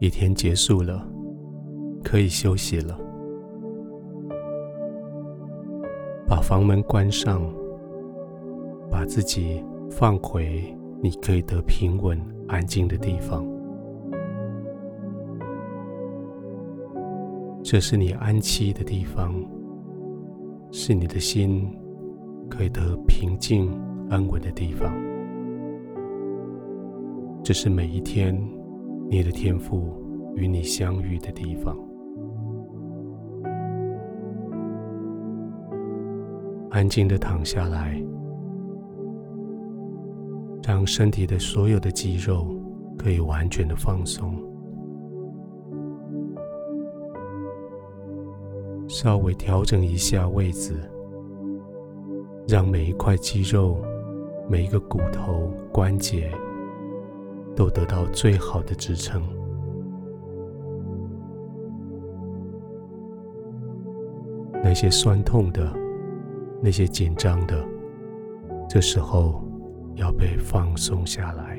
一天结束了，可以休息了。把房门关上，把自己放回你可以得平稳、安静的地方。这是你安息的地方，是你的心可以得平静、安稳的地方。这是每一天你的天赋与你相遇的地方。安静的躺下来，让身体的所有的肌肉可以完全的放松。稍微调整一下位置，让每一块肌肉、每一个骨头、关节都得到最好的支撑。那些酸痛的，那些紧张的，这时候要被放松下来。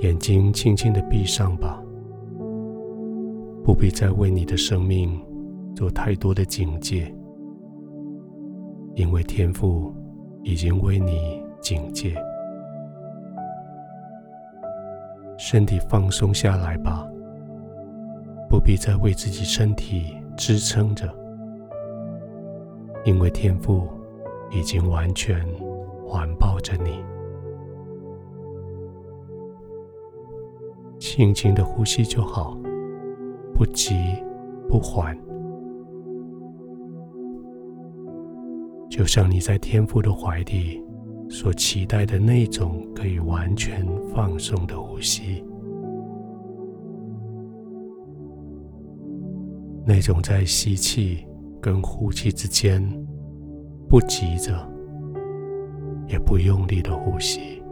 眼睛轻轻的闭上吧，不必再为你的生命做太多的警戒，因为天赋已经为你警戒。身体放松下来吧。不必再为自己身体支撑着，因为天赋已经完全环抱着你。轻轻的呼吸就好，不急不缓，就像你在天父的怀里所期待的那种可以完全放松的呼吸。那种在吸气跟呼气之间不急着，也不用力的呼吸，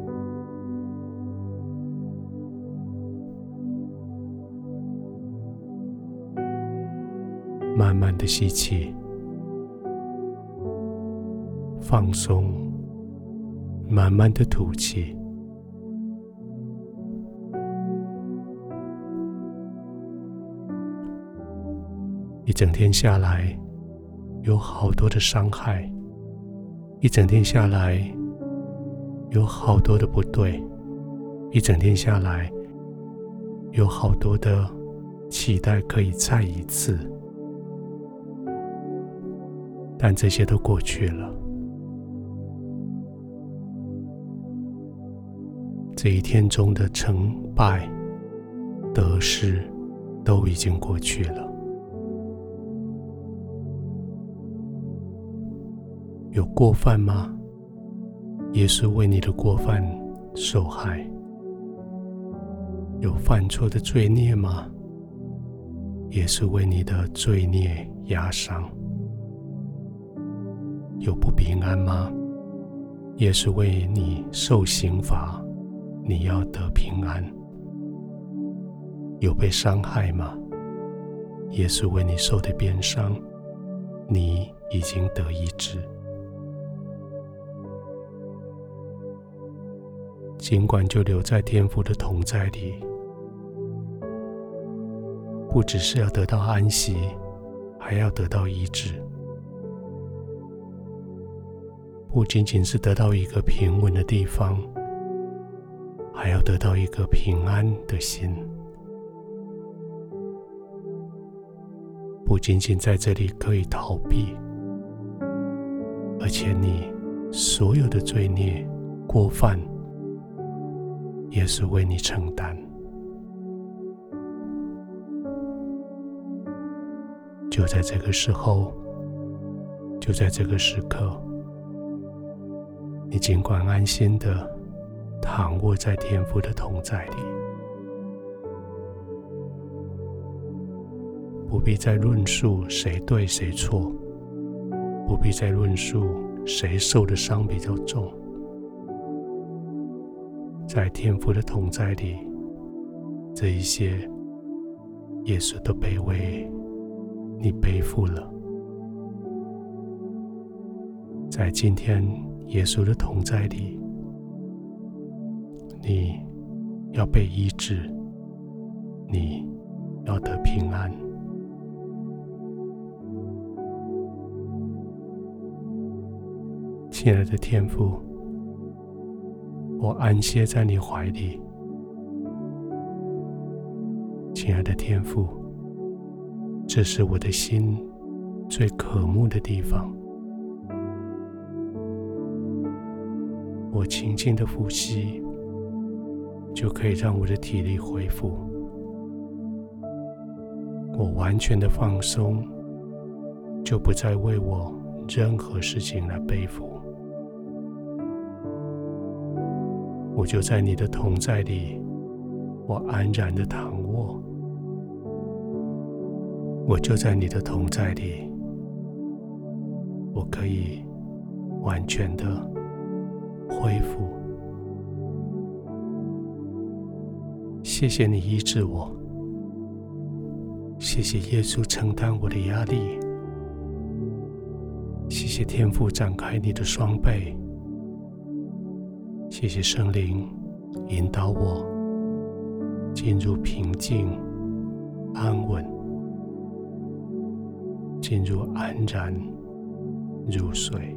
慢慢的吸气，放松，慢慢的吐气。一整天下来，有好多的伤害；一整天下来，有好多的不对；一整天下来，有好多的期待可以再一次。但这些都过去了，这一天中的成败得失都已经过去了。有过犯吗？耶稣为你的过犯受害。有犯错的罪孽吗？也是为你的罪孽压伤。有不平安吗？也是为你受刑罚，你要得平安。有被伤害吗？耶稣为你受的鞭伤，你已经得医治。尽管就留在天父的同在里，不只是要得到安息，还要得到医治。不仅仅是得到一个平稳的地方，还要得到一个平安的心。不仅仅在这里可以逃避，而且你所有的罪孽过犯。也是为你承担。就在这个时候，就在这个时刻，你尽管安心的躺卧在天父的同在里，不必再论述谁对谁错，不必再论述谁受的伤比较重。在天父的同在里，这一些耶稣的卑微，你背负了；在今天耶稣的同在里，你要被医治，你要得平安。亲爱的天父，我安歇在你怀里。亲爱的天父，这是我的心最渴慕的地方。我轻轻的呼吸，就可以让我的体力恢复。我完全的放松，就不再为我任何事情来背负。我就在你的同在里，我安然的躺卧。我就在你的同在里，我可以完全的。恢复，谢谢你医治我，谢谢耶稣承担我的压力，谢谢天父展开你的双臂，谢谢圣灵引导我进入平静、安稳，进入安然入睡。